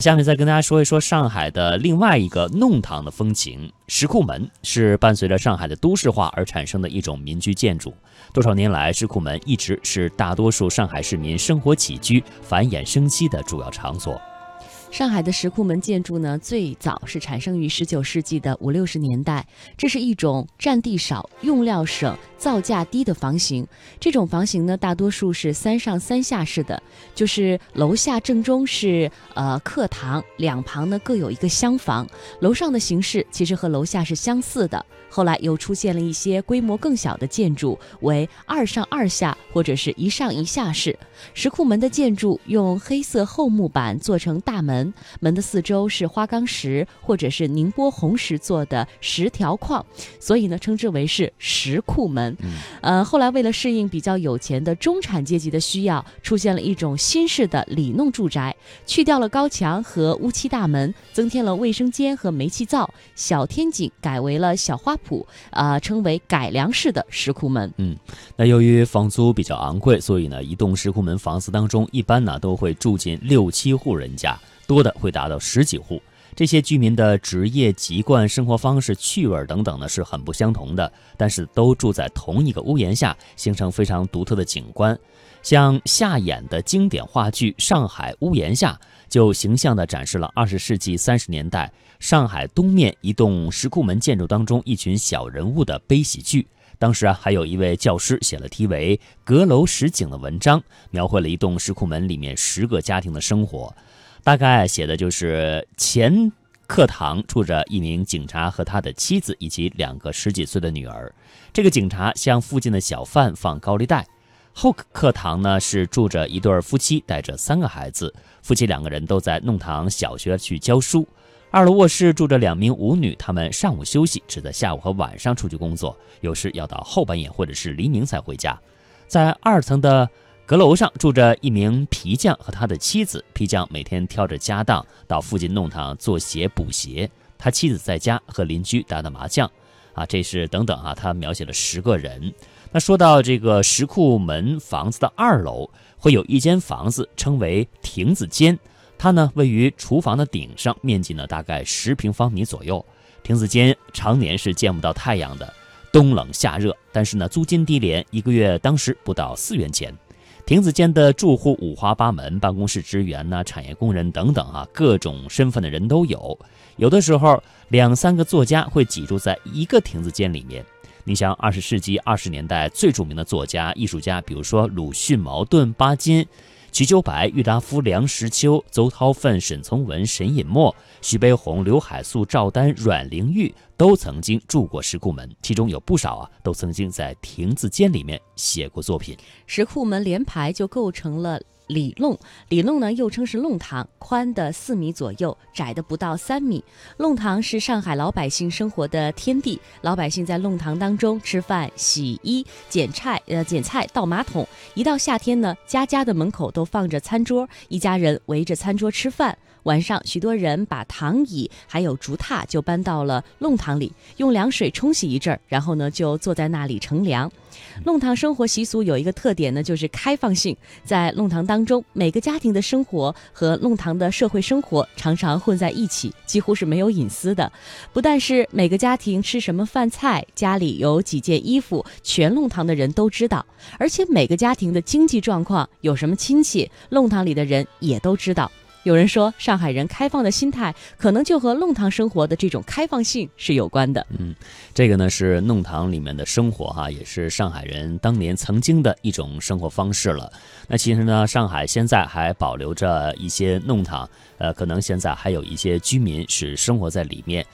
下面再跟大家说一说上海的另外一个弄堂的风情。石库门是伴随着上海的都市化而产生的一种民居建筑。多少年来，石库门一直是大多数上海市民生活起居、繁衍生息的主要场所。上海的石库门建筑呢，最早是产生于十九世纪的五六十年代。这是一种占地少、用料省、造价低的房型。这种房型呢，大多数是三上三下式的，就是楼下正中是呃客堂，两旁呢各有一个厢房。楼上的形式其实和楼下是相似的。后来又出现了一些规模更小的建筑，为二上二下或者是一上一下式。石库门的建筑用黑色厚木板做成大门，门的四周是花岗石或者是宁波红石做的石条框，所以呢称之为是石库门。呃，后来为了适应比较有钱的中产阶级的需要，出现了一种新式的里弄住宅，去掉了高墙和乌漆大门，增添了卫生间和煤气灶，小天井改为了小花。圃啊，称为改良式的石库门。嗯，那由于房租比较昂贵，所以呢，一栋石库门房子当中，一般呢都会住进六七户人家，多的会达到十几户。这些居民的职业、籍贯、生活方式、趣味等等呢，是很不相同的，但是都住在同一个屋檐下，形成非常独特的景观。像夏衍的经典话剧《上海屋檐下》，就形象地展示了二十世纪三十年代上海东面一栋石库门建筑当中一群小人物的悲喜剧。当时啊，还有一位教师写了题为《阁楼实景》的文章，描绘了一栋石库门里面十个家庭的生活。大概写的就是前课堂住着一名警察和他的妻子以及两个十几岁的女儿。这个警察向附近的小贩放高利贷。后课堂呢是住着一对夫妻，带着三个孩子。夫妻两个人都在弄堂小学去教书。二楼卧室住着两名舞女，她们上午休息，只在下午和晚上出去工作，有时要到后半夜或者是黎明才回家。在二层的阁楼上住着一名皮匠和他的妻子。皮匠每天挑着家当到附近弄堂做鞋补鞋，他妻子在家和邻居打打麻将。啊，这是等等啊，他描写了十个人。那说到这个石库门房子的二楼，会有一间房子称为亭子间，它呢位于厨房的顶上，面积呢大概十平方米左右。亭子间常年是见不到太阳的，冬冷夏热，但是呢租金低廉，一个月当时不到四元钱。亭子间的住户五花八门，办公室职员呐、产业工人等等啊，各种身份的人都有。有的时候两三个作家会挤住在一个亭子间里面。你像二十世纪二十年代最著名的作家、艺术家，比如说鲁迅、茅盾、巴金、瞿秋白、郁达夫、梁实秋、邹韬奋、沈从文、沈尹默、徐悲鸿、刘海粟、赵丹、阮玲玉，都曾经住过石库门，其中有不少啊，都曾经在亭子间里面写过作品。石库门连排就构成了。里弄，里弄呢又称是弄堂，宽的四米左右，窄的不到三米。弄堂是上海老百姓生活的天地，老百姓在弄堂当中吃饭、洗衣、捡菜，呃，捡菜、倒马桶。一到夏天呢，家家的门口都放着餐桌，一家人围着餐桌吃饭。晚上，许多人把躺椅还有竹榻就搬到了弄堂里，用凉水冲洗一阵儿，然后呢就坐在那里乘凉。弄堂生活习俗有一个特点呢，就是开放性。在弄堂当中，每个家庭的生活和弄堂的社会生活常常混在一起，几乎是没有隐私的。不但是每个家庭吃什么饭菜，家里有几件衣服，全弄堂的人都知道，而且每个家庭的经济状况，有什么亲戚，弄堂里的人也都知道。有人说，上海人开放的心态可能就和弄堂生活的这种开放性是有关的。嗯，这个呢是弄堂里面的生活哈，也是上海人当年曾经的一种生活方式了。那其实呢，上海现在还保留着一些弄堂，呃，可能现在还有一些居民是生活在里面。